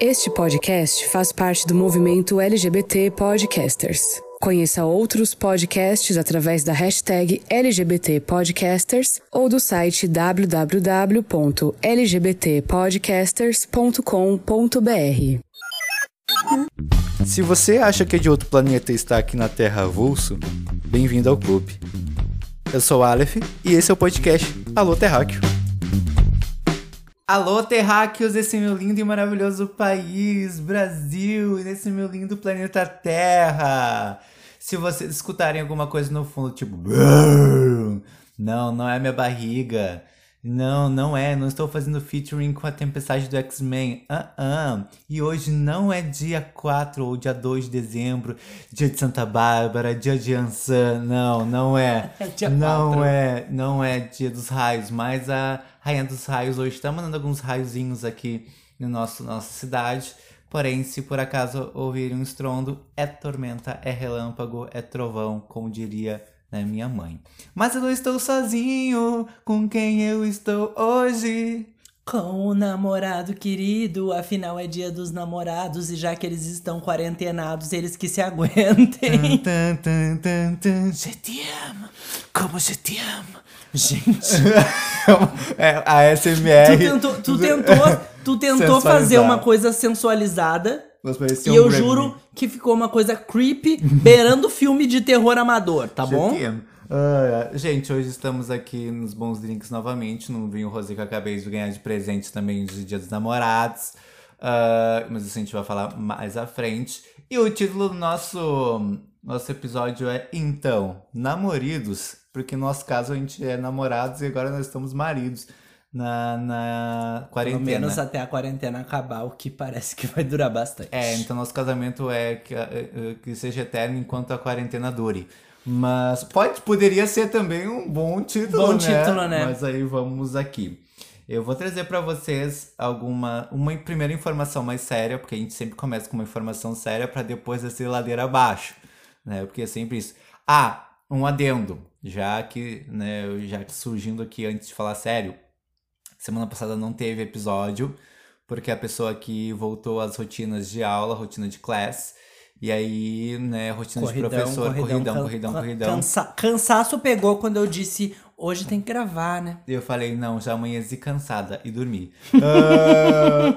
Este podcast faz parte do movimento LGBT Podcasters. Conheça outros podcasts através da hashtag LGBT Podcasters ou do site www.lgbtpodcasters.com.br. Se você acha que é de outro planeta e está aqui na Terra avulso, bem-vindo ao clube. Eu sou o Aleph e esse é o podcast Alô Terráqueo. Alô Terráqueos desse meu lindo e maravilhoso país, Brasil, e desse meu lindo planeta Terra. Se vocês escutarem alguma coisa no fundo, tipo... Não, não é minha barriga. Não, não é. Não estou fazendo featuring com a Tempestade do X-Men. Uh -uh. E hoje não é dia 4 ou dia 2 de dezembro, dia de Santa Bárbara, dia de Ansan. Não, não é. É dia não 4. é. Não é dia dos raios. Mas a Rainha dos Raios hoje está mandando alguns raiozinhos aqui na nosso, nossa cidade. Porém, se por acaso ouvirem um estrondo, é tormenta, é relâmpago, é trovão, como diria né, minha mãe. Mas eu não estou sozinho, com quem eu estou hoje? Com o namorado querido, afinal é dia dos namorados e já que eles estão quarentenados, eles que se aguentem. Tan, tan, tan, tan, Je te amo, como je te amo. Gente, é, a SMR. tu tentou, tu tentou, tu tentou fazer uma coisa sensualizada e um eu Gremlin. juro que ficou uma coisa creepy, beirando filme de terror amador, tá bom? Ah, gente, hoje estamos aqui nos Bons Drinks novamente, no vinho rosé que eu acabei de ganhar de presente também de Dia dos Namorados. Ah, mas isso a gente vai falar mais à frente. E o título do nosso, nosso episódio é Então, Namoridos, porque no nosso caso a gente é namorados e agora nós estamos maridos na, na Pelo quarentena. menos até a quarentena acabar, o que parece que vai durar bastante. É, então nosso casamento é que, é, é, que seja eterno enquanto a quarentena dure. Mas pode, poderia ser também um bom título, Bom né? título, né? Mas aí vamos aqui. Eu vou trazer pra vocês alguma uma primeira informação mais séria, porque a gente sempre começa com uma informação séria pra depois descer ladeira abaixo, né? Porque é sempre isso. Ah, um adendo, já que, né, já que surgindo aqui antes de falar sério, Semana passada não teve episódio, porque a pessoa aqui voltou às rotinas de aula, rotina de class. E aí, né, rotina de professor, corridão, corridão, can- corridão. cansa- cansaço pegou quando eu disse, hoje tem que gravar, né? E eu falei, não, já amanheci cansada e dormi. Ah,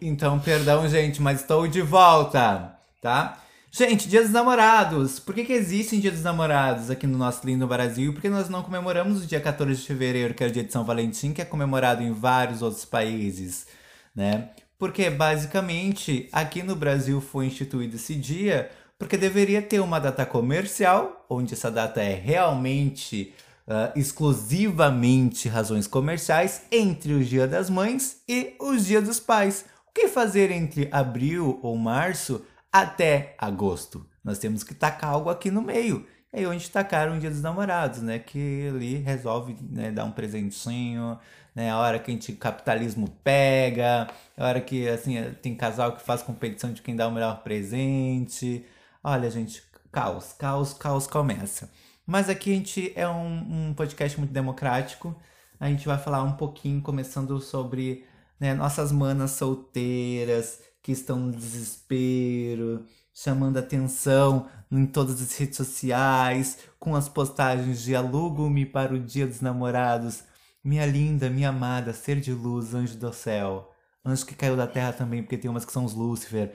então, perdão, gente, mas estou de volta, tá? Gente, Dia dos Namorados. Por que, que existem Dia dos Namorados aqui no nosso lindo Brasil? Porque nós não comemoramos o dia 14 de fevereiro, que é o dia de São Valentim, que é comemorado em vários outros países, né? Porque, basicamente, aqui no Brasil foi instituído esse dia porque deveria ter uma data comercial, onde essa data é realmente ah, exclusivamente razões comerciais entre o Dia das Mães e os Dias dos Pais. O que fazer entre abril ou março até agosto? Nós temos que tacar algo aqui no meio. E aí onde tacaram o Dia dos Namorados, né? Que ali resolve né, dar um presentinho, né? A hora que a gente capitalismo pega, a hora que assim tem casal que faz competição de quem dá o melhor presente. Olha, gente, caos, caos, caos começa. Mas aqui a gente é um, um podcast muito democrático. A gente vai falar um pouquinho, começando sobre né, nossas manas solteiras que estão no desespero, chamando atenção em todas as redes sociais, com as postagens de alugo-me para o dia dos namorados. Minha linda, minha amada, ser de luz, anjo do céu. Anjo que caiu da terra também, porque tem umas que são os Lúcifer.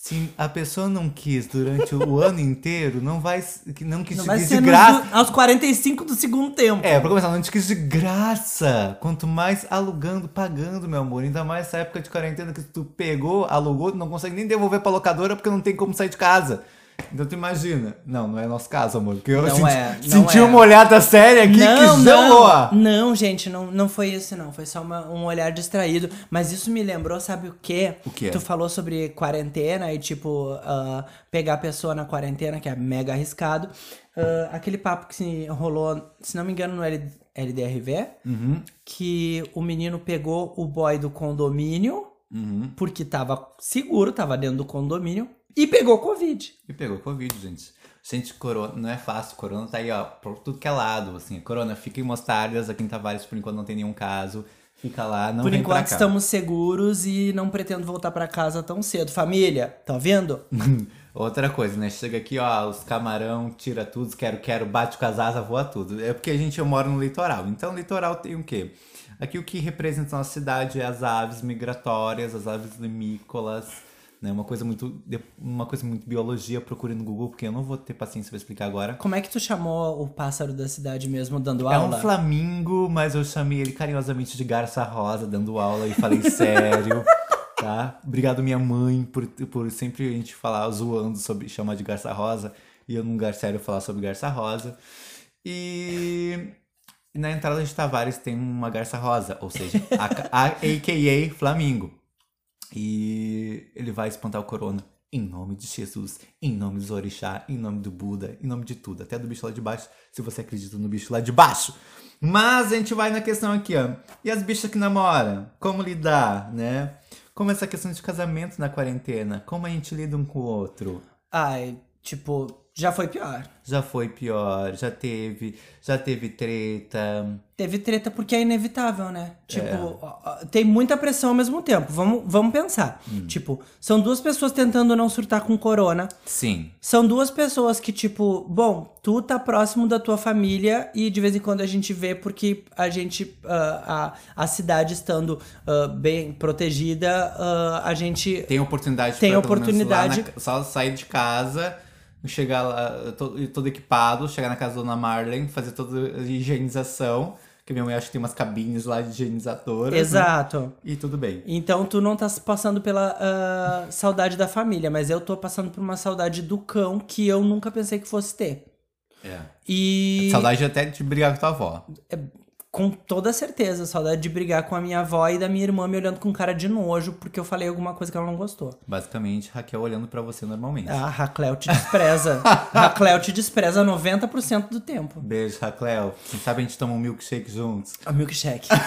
Se a pessoa não quis durante o ano inteiro, não vai. Não quis Não te vai de graça. aos 45 do segundo tempo. É, pra começar, não te quis de graça. Quanto mais alugando, pagando, meu amor. Ainda mais essa época de quarentena que tu pegou, alugou, tu não consegue nem devolver pra locadora porque não tem como sair de casa. Então tu imagina. Não, não é nosso caso, amor. Porque eu Não senti, é, senti é. uma olhada séria aqui não, que não, não, gente, não, não foi isso, não. Foi só uma- um olhar distraído. Mas isso me lembrou, sabe o quê? O quê? Tu falou sobre quarentena e, tipo, ah, pegar a pessoa na quarentena, que é mega arriscado. Ah, aquele papo que se rolou, se não me engano, no L- LDRV, Uhum. que o menino pegou o boy do condomínio, Uhum. porque tava seguro, tava dentro do condomínio, e pegou Covid. E pegou Covid, gente. Gente, corona, não é fácil. Corona tá aí, ó, por tudo que é lado. Assim, corona, fica em mostardas. Aqui em Tavares, por enquanto, não tem nenhum caso. Fica lá, não Por vem enquanto estamos seguros e não pretendo voltar pra casa tão cedo. Família, tá ouvindo? Outra coisa, né? Chega aqui, ó, os camarão, tira tudo, quero, quero, bate com as asas, voa tudo. É porque a gente eu moro no litoral. Então, litoral tem o quê? Aqui o que representa a nossa cidade é as aves migratórias, as aves limícolas, né? Uma coisa muito, uma coisa muito biologia, procure no Google, porque eu não vou ter paciência pra explicar agora. Como é que tu chamou o pássaro da cidade mesmo dando É aula? um flamingo, mas eu chamei ele carinhosamente de garça rosa, dando aula e falei sério, tá? Obrigado minha mãe por, por sempre a gente falar zoando sobre chamar de garça rosa e eu num lugar sério falar sobre garça rosa. E na entrada de Tavares tem uma garça rosa, ou seja, a, a, a.k.a. Flamingo. E ele vai espantar o corona. Em nome de Jesus, em nome dos orixá, em nome do Buda, em nome de tudo, até do bicho lá de baixo, se você acredita no bicho lá de baixo. Mas a gente vai na questão aqui, ó. E as bichas que namoram? Como lidar, né? Como essa questão de casamento na quarentena? Como a gente lida um com o outro? Ai, tipo, já foi pior. Já foi pior, já teve, já teve treta. Teve treta porque é inevitável, né? Tipo, É. tem muita pressão ao mesmo tempo. Vamos, vamos pensar. Hum. Tipo, são duas pessoas tentando não surtar com corona. Sim, São duas pessoas que, tipo, bom, tu tá próximo da tua família e de vez em quando a gente vê porque a gente, ah, a, a cidade estando ah, bem protegida, ah, a gente tem oportunidade Tem pra, oportunidade. na- só sair de casa, chegar lá todo, todo equipado, chegar na casa da Dona Marlene, fazer toda a higienização. Que minha mãe acha que tem umas cabines lá de higienizadoras. né? Exato. E tudo bem. Então tu não tá passando pela ah, saudade da família, mas eu tô passando por uma saudade do cão que eu nunca pensei que fosse ter. É. E Saudade até de brigar com tua avó. Com toda certeza, saudade de brigar com a minha avó e da minha irmã me olhando com cara de nojo porque eu falei alguma coisa que ela não gostou. Basicamente, Raquel olhando pra você normalmente. A Racleo te despreza. Racleo te despreza 90% do tempo. Beijo, Raquel. Quem sabe a gente toma um milkshake juntos. A milkshake.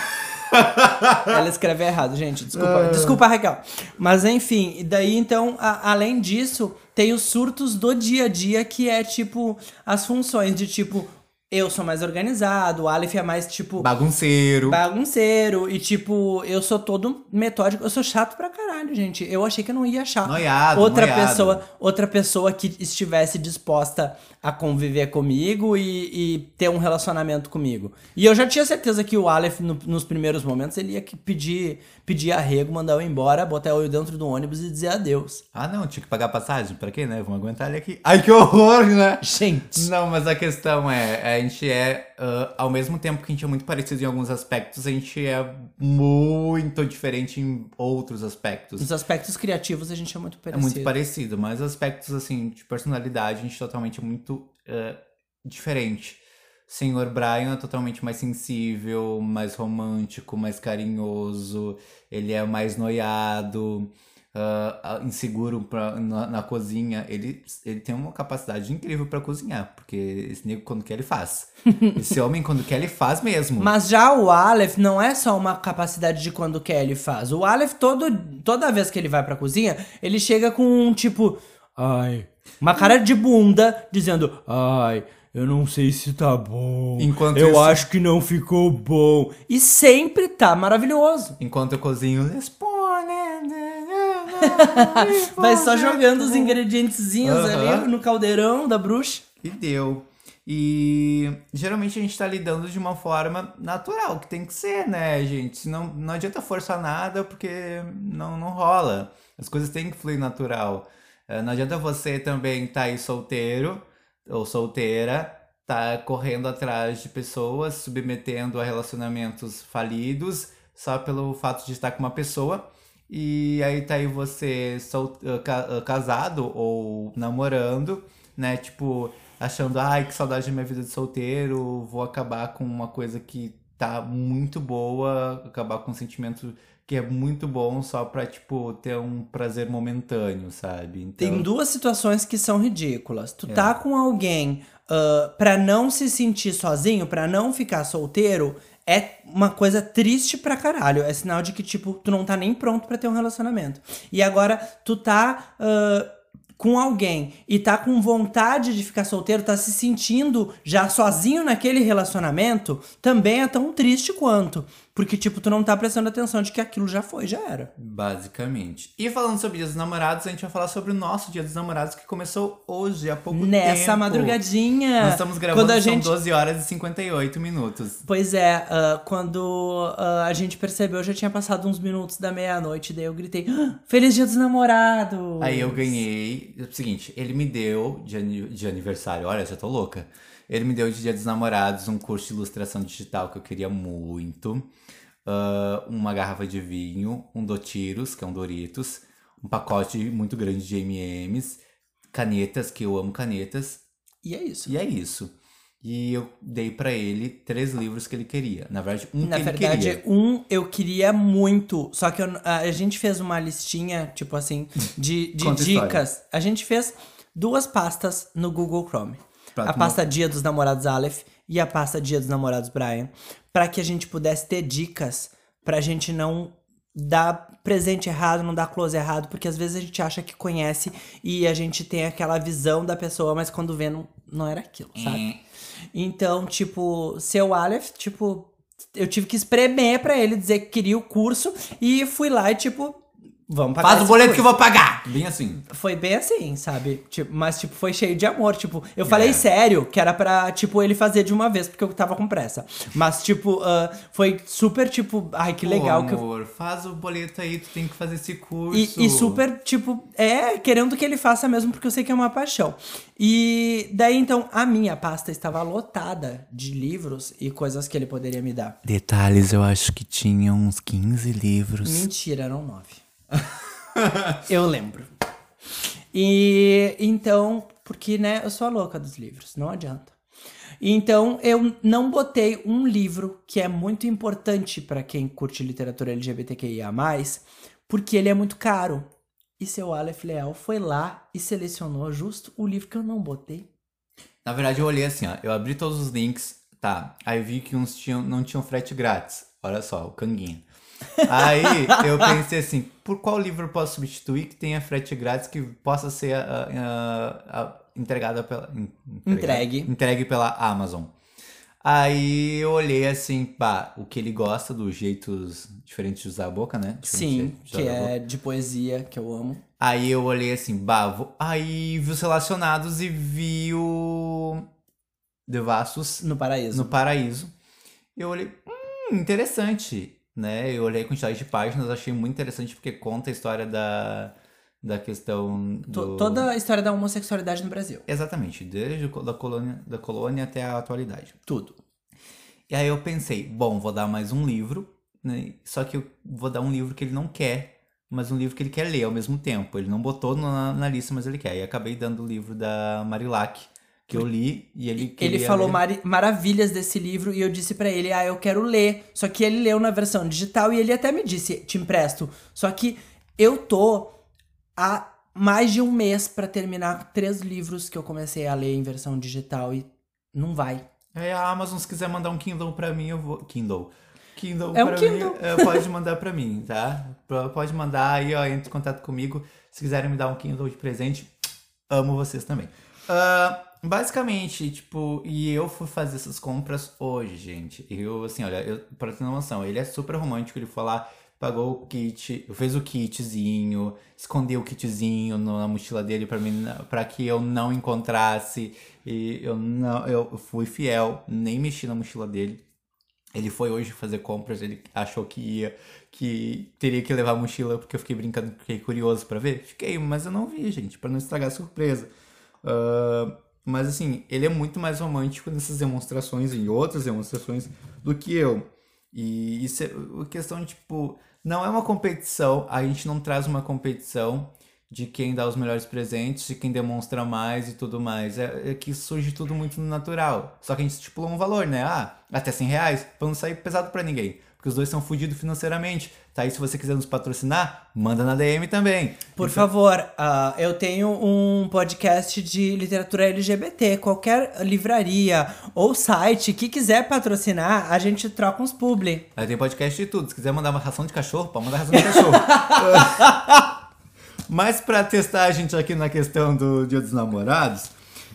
Ela escreve errado, gente. Desculpa, desculpa, Raquel. Mas enfim, e daí então, a- além disso, tem os surtos do dia a dia, que é tipo as funções de tipo, eu sou mais organizado, o Aleph é mais tipo Bagunceiro. bagunceiro e tipo, eu sou todo metódico, eu sou chato pra caralho, gente. Eu achei que eu não ia achar Noiado, outra noiado. pessoa, outra pessoa que estivesse disposta a conviver comigo e, e ter um relacionamento comigo. E eu já tinha certeza que o Aleph no- nos primeiros momentos ele ia que pedir, pedir arrego, mandar eu embora, botar eu dentro do ônibus e dizer adeus. Ah, não, tinha que pagar passagem. Pra quê, né? Vamos aguentar ele aqui. Ai, que horror, né? Gente, Não, mas a questão é, a gente é, ah, ao mesmo tempo que a gente é muito parecido em alguns aspectos, a gente é muito diferente em outros aspectos. nos aspectos criativos a gente é muito É parecido. muito parecido, mas aspectos, assim, de personalidade, a gente totalmente é muito ah, diferente. Senhor Brian é totalmente mais sensível, mais romântico, mais carinhoso, ele é mais noiado, ah, inseguro pra, na, na cozinha. Ele, ele tem uma capacidade incrível pra cozinhar, porque esse nego, quando quer, ele faz. esse homem, quando quer, ele faz mesmo. Mas já o Aleph não é só uma capacidade de quando quer ele faz. O Aleph, todo, toda vez que ele vai pra cozinha, ele chega com um tipo. Ai. Uma cara de bunda dizendo. Ai. Eu não sei se tá bom. Enquanto eu isso- acho que não ficou bom. E sempre tá maravilhoso. Enquanto eu cozinho, Vai só jogando os ingredientezinhos Aham. ali no caldeirão da bruxa. E deu. E geralmente a gente tá lidando de uma forma natural, que tem que ser, né, gente? Não, não adianta forçar nada porque não, não rola. As coisas têm que fluir natural. Eh, Não adianta você também estar aí solteiro ou solteira, tá correndo atrás de pessoas, submetendo a relacionamentos falidos só pelo fato de estar com uma pessoa. E aí tá aí você sol- ah, ah, casado ou namorando, né? Tipo, achando, ai, que saudade da minha vida de solteiro, vou acabar com uma coisa que tá muito boa, acabar com um sentimento que é muito bom só pra, tipo, ter um prazer momentâneo, sabe? Então, Tem duas situações que são ridículas. Tu tá com alguém ah, pra não se sentir sozinho, pra não ficar solteiro, é uma coisa triste pra caralho. É sinal de que, tipo, tu não tá nem pronto pra ter um relacionamento. E agora, tu tá. ah, com alguém e tá com vontade de ficar solteiro, tá se sentindo já sozinho naquele relacionamento, também é tão triste quanto. Porque, tipo, tu não tá prestando atenção de que aquilo já foi, já era. Basicamente. E falando sobre Dia dos Namorados, a gente vai falar sobre o nosso Dia dos Namorados que começou hoje, há pouco tempo. Nessa madrugadinha. Nós estamos gravando, Quando a são gente... 12 horas e 58 minutos. Pois é, ah, quando ah, a gente percebeu, já tinha passado uns minutos da meia-noite, daí eu gritei, "Ah, Feliz Dia dos Namorados! Aí eu ganhei. É o seguinte, ele me deu de, ani- de aniversário, olha, já tô louca. Ele me deu de Dia dos Namorados um curso de ilustração digital que eu queria muito. ah, uma garrafa de vinho, um Dotiros, que é um Doritos, um pacote muito grande de MMs, canetas, que eu amo canetas, E é isso. e é isso. E eu dei pra ele três livros que ele queria. Na verdade, um Na que ele verdade, queria. um eu queria muito, só que eu- a, gente fez uma listinha, tipo assim, de, de a história. dicas. A gente fez duas pastas no Google Chrome. A pasta Dia dos Namorados Aleph e a pasta Dia dos Namorados Brian, Pra que a gente pudesse ter dicas pra gente não dar presente errado, não dar close errado, porque às vezes a gente acha que conhece e a gente tem aquela visão da pessoa, mas quando vê não, não era aquilo, sabe? Então, tipo, seu Aleph, tipo, eu tive que espremer pra ele dizer que queria o curso e fui lá e, tipo, vamos pagar. Faz o boleto curso. que eu vou pagar! Bem assim. Foi bem assim, sabe? Tipo, mas, tipo, foi cheio de amor. Tipo, eu falei sério que era pra, tipo, ele fazer de uma vez, porque eu tava com pressa. Mas, tipo, ah, foi super, tipo, ai, que legal Pô, que eu. faz o boleto aí, tu tem que fazer esse curso. E, e super, tipo, é, querendo que ele faça mesmo, porque eu sei que é uma paixão. E daí, então, a minha pasta estava lotada de livros e coisas que ele poderia me dar. Detalhes, eu acho que tinha uns 15 livros. Mentira, eram nove. eu lembro. E então, porque, né, eu sou a louca dos livros, não adianta. Então, eu não botei um livro que é muito importante pra quem curte literatura LGBTQIA, porque ele é muito caro. E seu Aleph Leal foi lá e selecionou justo o livro que eu não botei. Na verdade, eu olhei assim, ó. Eu abri todos os links, tá. Aí eu vi que uns tinham, não tinham frete grátis. Olha só, o canguinha. Aí eu pensei assim, por qual livro posso substituir que tenha frete grátis que possa ser ah, ah, entregada pela. en- Entregue. Entregue pela Amazon. Aí eu olhei assim, pá, o que ele gosta dos jeitos diferentes de usar a boca, né? Diferente Sim, que é de poesia, que eu amo. Aí eu olhei assim, bah, vou... aí vi os relacionados e vi o Devassos No Paraíso. no Paraíso. Eu olhei, hum, interessante, né? Eu olhei a quantidade de páginas, achei muito interessante porque conta a história da, da questão do... Toda a história da homossexualidade no Brasil. Exatamente, desde da colônia, da colônia até a atualidade. Tudo. E aí eu pensei, bom, vou dar mais um livro, né? Só que eu vou dar um livro que ele não quer, mas um livro que ele quer ler ao mesmo tempo. Ele não botou na, na lista, mas ele quer. E acabei dando o livro da Marilac, que eu li, e ele queria Ele falou ler. mari- maravilhas desse livro e eu disse pra ele, ah, eu quero ler. Só que ele leu na versão digital e ele até me disse, te empresto. Só que eu tô há mais de um mês pra terminar três livros que eu comecei a ler em versão digital e não vai. É, a Amazon, se quiser mandar um Kindle pra mim, eu vou... Kindle. Kindle É um pra Kindle. mim, é, pode mandar pra mim, tá? Pode mandar aí, ó, entre em contato comigo. Se quiserem me dar um Kindle de presente, amo vocês também. Ah, basicamente, tipo, e eu fui fazer essas compras hoje, gente. Eu, assim, olha, eu, pra ter uma noção, ele é super romântico, ele foi lá, pagou o kit, fez o kitzinho, escondeu o kitzinho na mochila dele pra mim, para que eu não encontrasse. E eu não, eu fui fiel, nem mexi na mochila dele. Ele foi hoje fazer compras, ele achou que ia, que teria que levar a mochila, porque eu fiquei brincando, fiquei curioso pra ver. Fiquei, mas eu não vi, gente, pra não estragar a surpresa. Ah, mas assim, ele é muito mais romântico nessas demonstrações e outras demonstrações do que eu. E isso é questão, tipo, não é uma competição, a gente não traz uma competição de quem dá os melhores presentes, de quem demonstra mais e tudo mais. É, é que surge tudo muito natural. Só que a gente estipulou um valor, né? Ah, até 100 reais, pra não sair pesado pra ninguém. Porque os dois são fudidos financeiramente. Tá? E se você quiser nos patrocinar, manda na DM também. Por favor, ah, eu tenho um podcast de literatura LGBT. Qualquer livraria ou site que quiser patrocinar, a gente troca uns publi. Aí tem podcast de tudo. Se quiser mandar uma ração de cachorro, pode mandar ração de cachorro. Mas pra testar a gente aqui na questão do Dia dos Namorados,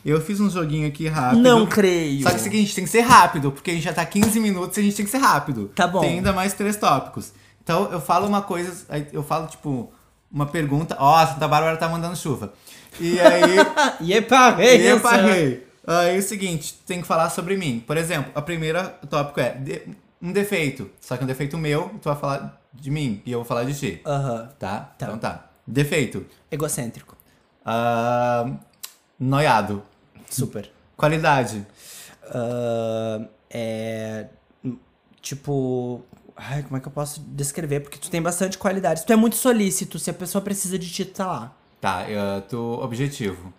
Eu fiz um joguinho aqui rápido. Não creio. Só que é o seguinte, tem que ser rápido, porque a gente já tá 15 minutos e a gente tem que ser rápido. Tá bom. Tem ainda mais três tópicos. Então eu falo uma coisa, eu falo tipo uma pergunta. Ó, a Santa Bárbara tá mandando chuva. E aí. E eparei, e eu parei. Aí é o seguinte, tem que falar sobre mim. Por exemplo, a primeira tópico é de- um defeito. Só que um defeito meu, tu vai falar de mim e eu vou falar de ti. Aham. Tá? Tá. Então tá. Defeito. Egocêntrico. Ah, noiado. Super. Qualidade. Ah, é. Tipo. Ai, como é que eu posso descrever? Porque tu tem bastante qualidade. Tu é muito solícito. Se a pessoa precisa de ti, tu tá lá. Tá, eu, tu objetivo.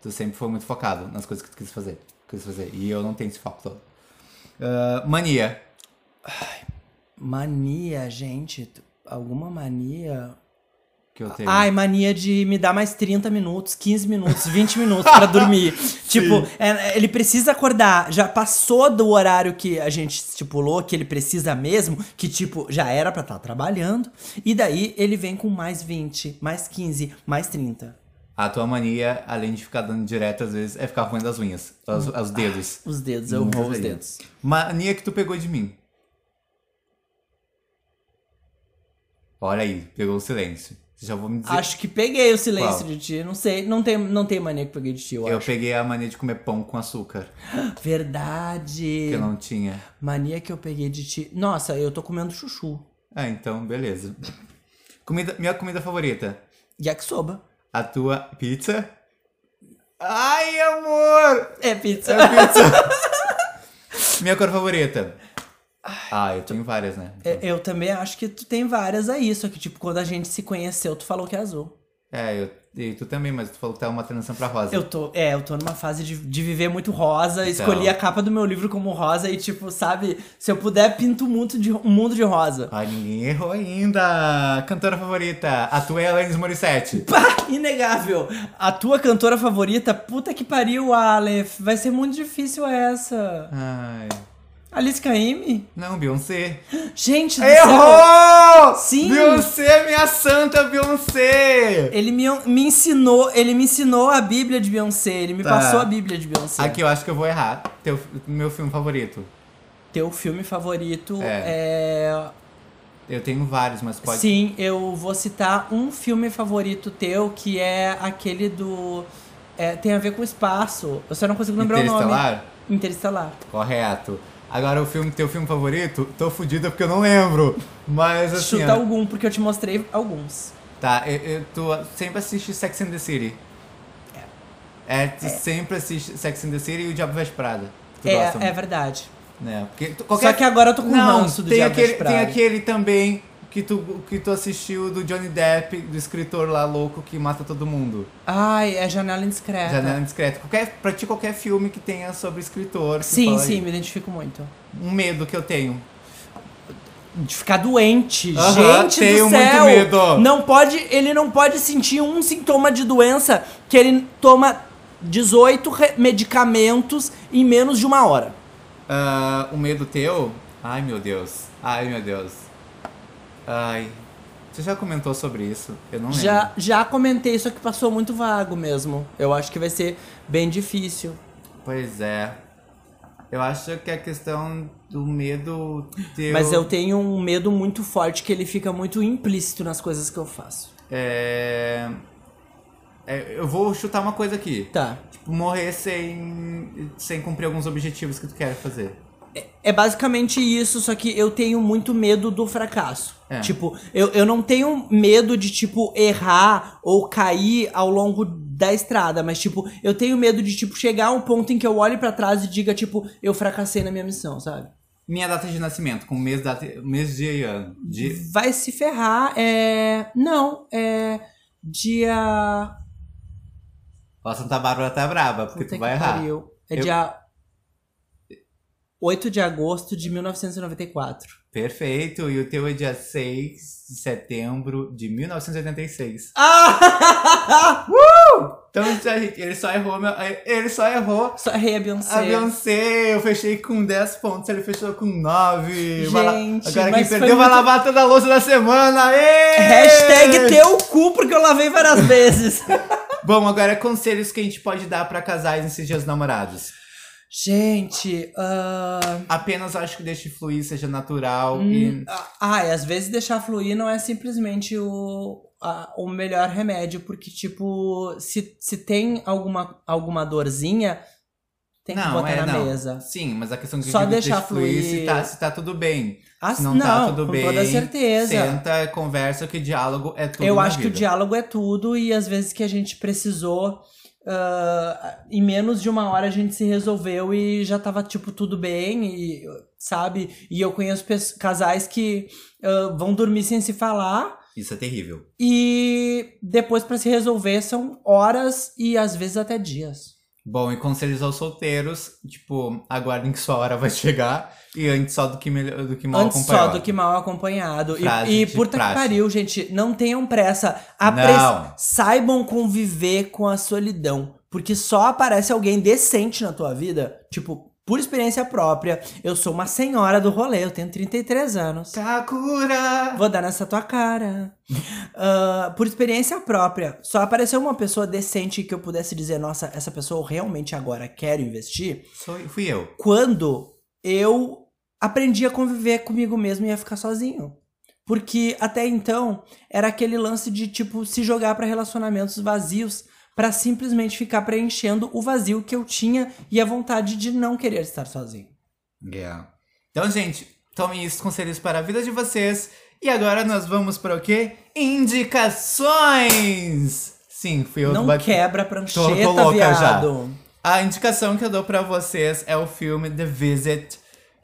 Tu sempre foi muito focado nas coisas que tu quis fazer. Quis fazer. E eu não tenho esse foco todo. Ah, mania. Mania, gente. Alguma mania. Que eu tenho. Ai, mania de me dar mais 30 minutos, 15 minutos, 20 minutos pra dormir. tipo, é, ele precisa acordar. Já passou do horário que a gente estipulou, que ele precisa mesmo, que tipo, já era pra estar trabalhando. E daí ele vem com mais 20, mais 15, mais 30. A tua mania, além de ficar dando direto, às vezes, é ficar roendo as unhas. Os, Hum. os dedos. Os dedos, eu roo os dedos. Mania que tu pegou de mim. Olha aí, pegou o silêncio. Já vou me dizer. Acho que peguei o silêncio Qual? de ti. Não sei, não tem, não tem mania que peguei de ti, eu, eu acho. peguei a mania de comer pão com açúcar. Verdade. Que eu não tinha. Mania que eu peguei de ti. Nossa, eu tô comendo chuchu. Ah, então, beleza. Comida, minha comida favorita. Yakisoba. A tua pizza. Ai, amor! É pizza. Minha cor favorita. Ah, eu tenho várias, né? É, Eu também acho que tu tem várias aí, só que, tipo, quando a gente se conheceu, tu falou que é azul. É, eu, e tu também, mas tu falou que tá uma transição pra rosa. Eu tô, é, eu tô numa fase de, de viver muito rosa, escolhi a capa do meu livro como rosa e, tipo, sabe, se eu puder, pinto um mundo de, um mundo de rosa. Ai, ninguém errou ainda. Cantora favorita. A tua é Alanis Morissette. Pá, inegável. A tua cantora favorita, puta que pariu, Aleph. Vai ser muito difícil essa. Ai. Alice Caymmi? Não, Beyoncé. Gente do céu. Errou! Sim. Beyoncé, minha santa Beyoncé! Ele me, me ensinou, ele me ensinou a Bíblia de Beyoncé, ele me Tá. passou a Bíblia de Beyoncé. Aqui eu acho que eu vou errar. Teu, meu filme favorito. Teu filme favorito É. é... Eu tenho vários, mas pode. Sim, eu vou citar um filme favorito teu, que é aquele do... é, tem a ver com espaço. Eu só não consigo lembrar o nome. Interestelar? Interestelar. Correto. Agora o filme, teu filme favorito, tô fudida porque eu não lembro. Mas assim. Chuta ó, algum, porque eu te mostrei alguns. Tá, eu, eu- tu sempre assiste Sex and the City. É. tu sempre assiste Sex and the City e o Diabo Veste Prada. É, gosta é verdade. né? Porque tu- Só que agora eu tô com Não, ranço do tem Diabo aquele, Veste tem Prada. aquele também que tu, que tu assistiu do Johnny Depp, do escritor lá louco que mata todo mundo. Ai, é Janela Indiscreta. Janela Discreta. Qualquer, pra ti, qualquer filme que tenha sobre escritor. Sim, sim, aí. me identifico muito. Um medo que eu tenho. De ficar doente. Aham, Gente tenho do muito céu. medo. Não pode, ele não pode sentir um sintoma de doença que ele toma 18 re- medicamentos em menos de uma hora. Ah, o medo teu? Ai, meu Deus. Ai, meu Deus. Ai. Você já comentou sobre isso? Eu não lembro. Já, já comentei, só que passou muito vago mesmo. Eu acho que vai ser bem difícil. Pois é. Eu acho que a questão do medo teu. Mas eu tenho um medo muito forte que ele fica muito implícito nas coisas que eu faço. É... é, Eu vou chutar uma coisa aqui. Tá. Tipo, morrer sem, sem cumprir alguns objetivos que tu quer fazer. É basicamente isso, só que eu tenho muito medo do fracasso. É. Tipo, eu, eu não tenho medo de, tipo, errar ou cair ao longo da estrada, mas, tipo, eu tenho medo de, tipo, chegar a um ponto em que eu olhe pra trás e diga, tipo, eu fracassei na minha missão, sabe? Minha data de nascimento, com mês, data, mês, dia e ano. De... Vai se ferrar, é. Não, é. Dia. Ó, Santa Bárbara tá braba, porque Puta tu vai errar. pariu. É Eu- dia. 8 de agosto de 1994. Perfeito, e o teu é dia 6 de setembro de 1986. Ah! Então a gente- ele só errou, meu- ele só errou Só errei a Beyoncé. a Beyoncé. Eu fechei com 10 pontos, ele fechou com 9. Vai lá- Gente, Agora quem perdeu vai lavar toda a louça da semana. Aê! Hashtag teu cu porque eu lavei várias vezes. Bom, agora conselhos que a gente pode dar pra casais nesses dias namorados. Gente, ah, Apenas acho que deixe fluir, seja natural hum, e. ah, e às vezes deixar fluir não é simplesmente o, a- o melhor remédio, porque, tipo, se, se tem alguma, alguma dorzinha, tem que não, botar é, na não. mesa. Sim, mas a questão que eu Só deixar deixe fluir se fluir. tá, se tá tudo bem. Ah, Se não, tá tudo com bem. toda certeza. Senta, conversa, que diálogo é tudo. Eu acho que o vida. diálogo é tudo e às vezes que a gente precisou, ah, em menos de uma hora a gente se resolveu e já tava, tipo, tudo bem, e, sabe? E eu conheço casais que ah, vão dormir sem se falar Isso é terrível. e depois pra se resolver são horas e às vezes até dias. Bom, e conselhos aos solteiros, tipo, aguardem que sua hora vai chegar e antes só do que, melhor, do que mal Antes só acompanhado. do que mal acompanhado. E- Frase E, de puta praxe. que pariu, gente. Não tenham pressa. Apre- Não. Saibam conviver com a solidão. Porque só aparece alguém decente na tua vida. Tipo, por experiência própria, eu sou uma senhora do rolê. Eu tenho 33 anos. Kakura! Vou dar nessa tua cara. Ah, por experiência própria, só apareceu uma pessoa decente que eu pudesse dizer, nossa, essa pessoa eu realmente agora quero investir Sou, fui eu. quando eu aprendi a conviver comigo mesmo e a ficar sozinho. Porque até então era aquele lance de tipo se jogar pra relacionamentos vazios pra simplesmente ficar preenchendo o vazio que eu tinha e a vontade de não querer estar sozinho. Yeah. Então, gente, tomem esses conselhos para a vida de vocês. E agora nós vamos para o quê? Indicações! Sim, fui eu não do bate- quebra a Tô- prancheta, tô louca já. viado. A indicação que eu dou pra vocês é o filme The Visit,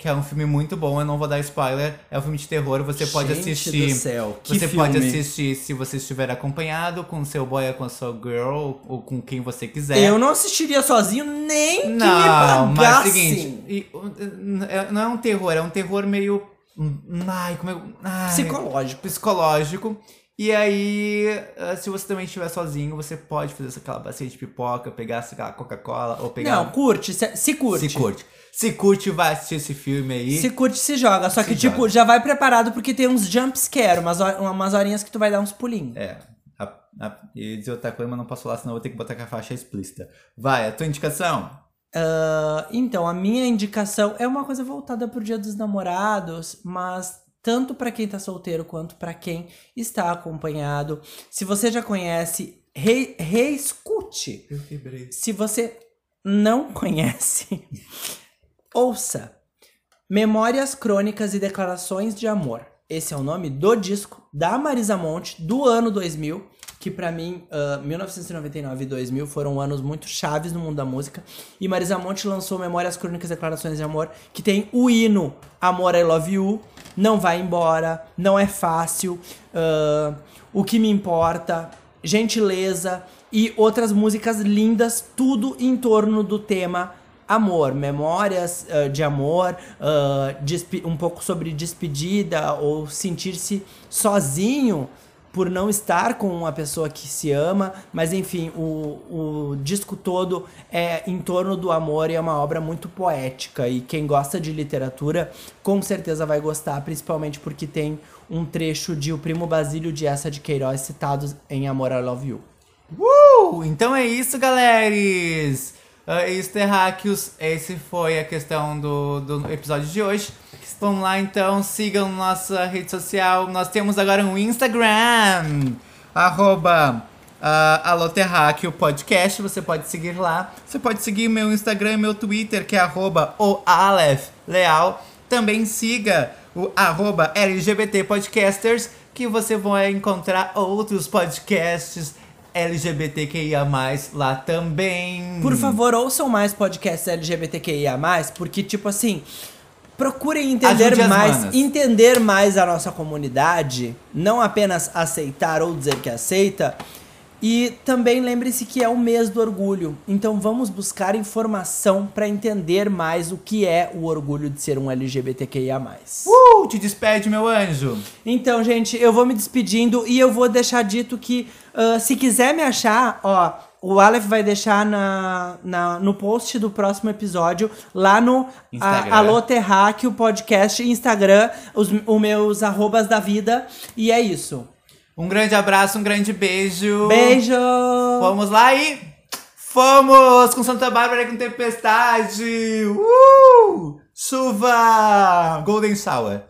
que é um filme muito bom, eu não vou dar spoiler. É um filme de terror, você pode Gente assistir. do céu, que você pode filme. assistir se você estiver acompanhado, com seu boy ou com a sua girl, ou, com quem você quiser. Eu não assistiria sozinho nem que me Não, mas é o pagassem. seguinte, e, uh, é- não é um terror, é um terror meio. hum, Ai, como é. ai, Psicológico. psicológico. E aí, ah, se você também estiver sozinho, você pode fazer aquela bacia de pipoca, pegar aquela Coca-Cola ou pegar. Não, curte, se, se curte. Se curte. Se curte, vai assistir esse filme aí. Se curte, se joga. Só que, Se tipo, joga. já vai preparado porque tem uns jump scare, umas, umas horinhas que tu vai dar uns pulinhos. É. A, a, ia dizer outra coisa, mas não posso falar, senão eu vou ter que botar com a faixa explícita. Vai, a tua indicação? Ah, então, a minha indicação é uma coisa voltada pro Dia dos Namorados, mas tanto pra quem tá solteiro quanto pra quem está acompanhado. Se você já conhece, re- reescute. Eu quebrei. Se você não conhece, ouça Memórias Crônicas e Declarações de Amor. Esse é o nome do disco da Marisa Monte do ano 2000, que pra mim, ah, 1999 e 2000 foram anos muito chaves no mundo da música. E Marisa Monte lançou Memórias Crônicas e Declarações de Amor, que tem o hino Amor I Love You, Não Vai Embora, Não É Fácil, ah, O Que Me Importa, Gentileza e outras músicas lindas, tudo em torno do tema amor, memórias ah, de amor, despe- um pouco sobre despedida ou sentir-se sozinho por não estar com uma pessoa que se ama, mas enfim, o, o disco todo é em torno do amor e é uma obra muito poética. E quem gosta de literatura com certeza vai gostar, principalmente porque tem um trecho de O Primo Basílio de Essa de Queiroz citados em Amor I Love You. Uh! Então é isso, galeres! Uh, isso, terráqueos. Esse foi a questão do, do episódio de hoje. Vamos lá, então. Sigam nossa rede social. Nós temos agora um Instagram. Arroba uh, Alô Terráqueo Podcast. Você pode seguir lá. Você pode seguir meu Instagram e meu Twitter, que é arroba o Aleph Leal. Também siga o arroba LGBT Podcasters, que você vai encontrar outros podcasts LGBTQIA+, lá também. Por favor, ouçam mais podcasts LGBTQIA+, porque, tipo assim, procurem entender mais, manas. entender mais a nossa comunidade, não apenas aceitar ou dizer que aceita. E também lembre-se que é o mês do orgulho, então vamos buscar informação para entender mais o que é o orgulho de ser um LGBTQIA+. Uh, te despede, meu anjo. Então, gente, eu vou me despedindo e eu vou deixar dito que ah, se quiser me achar, ó, o Aleph vai deixar na, na- no post do próximo episódio, lá no a, Alô Terráqueo Podcast Instagram, os, os meus arrobas da vida. E é isso. Um grande abraço, um grande beijo. Beijo! Fomos lá e fomos com Santa Bárbara e com tempestade. Uh! Chuva! Golden Shower.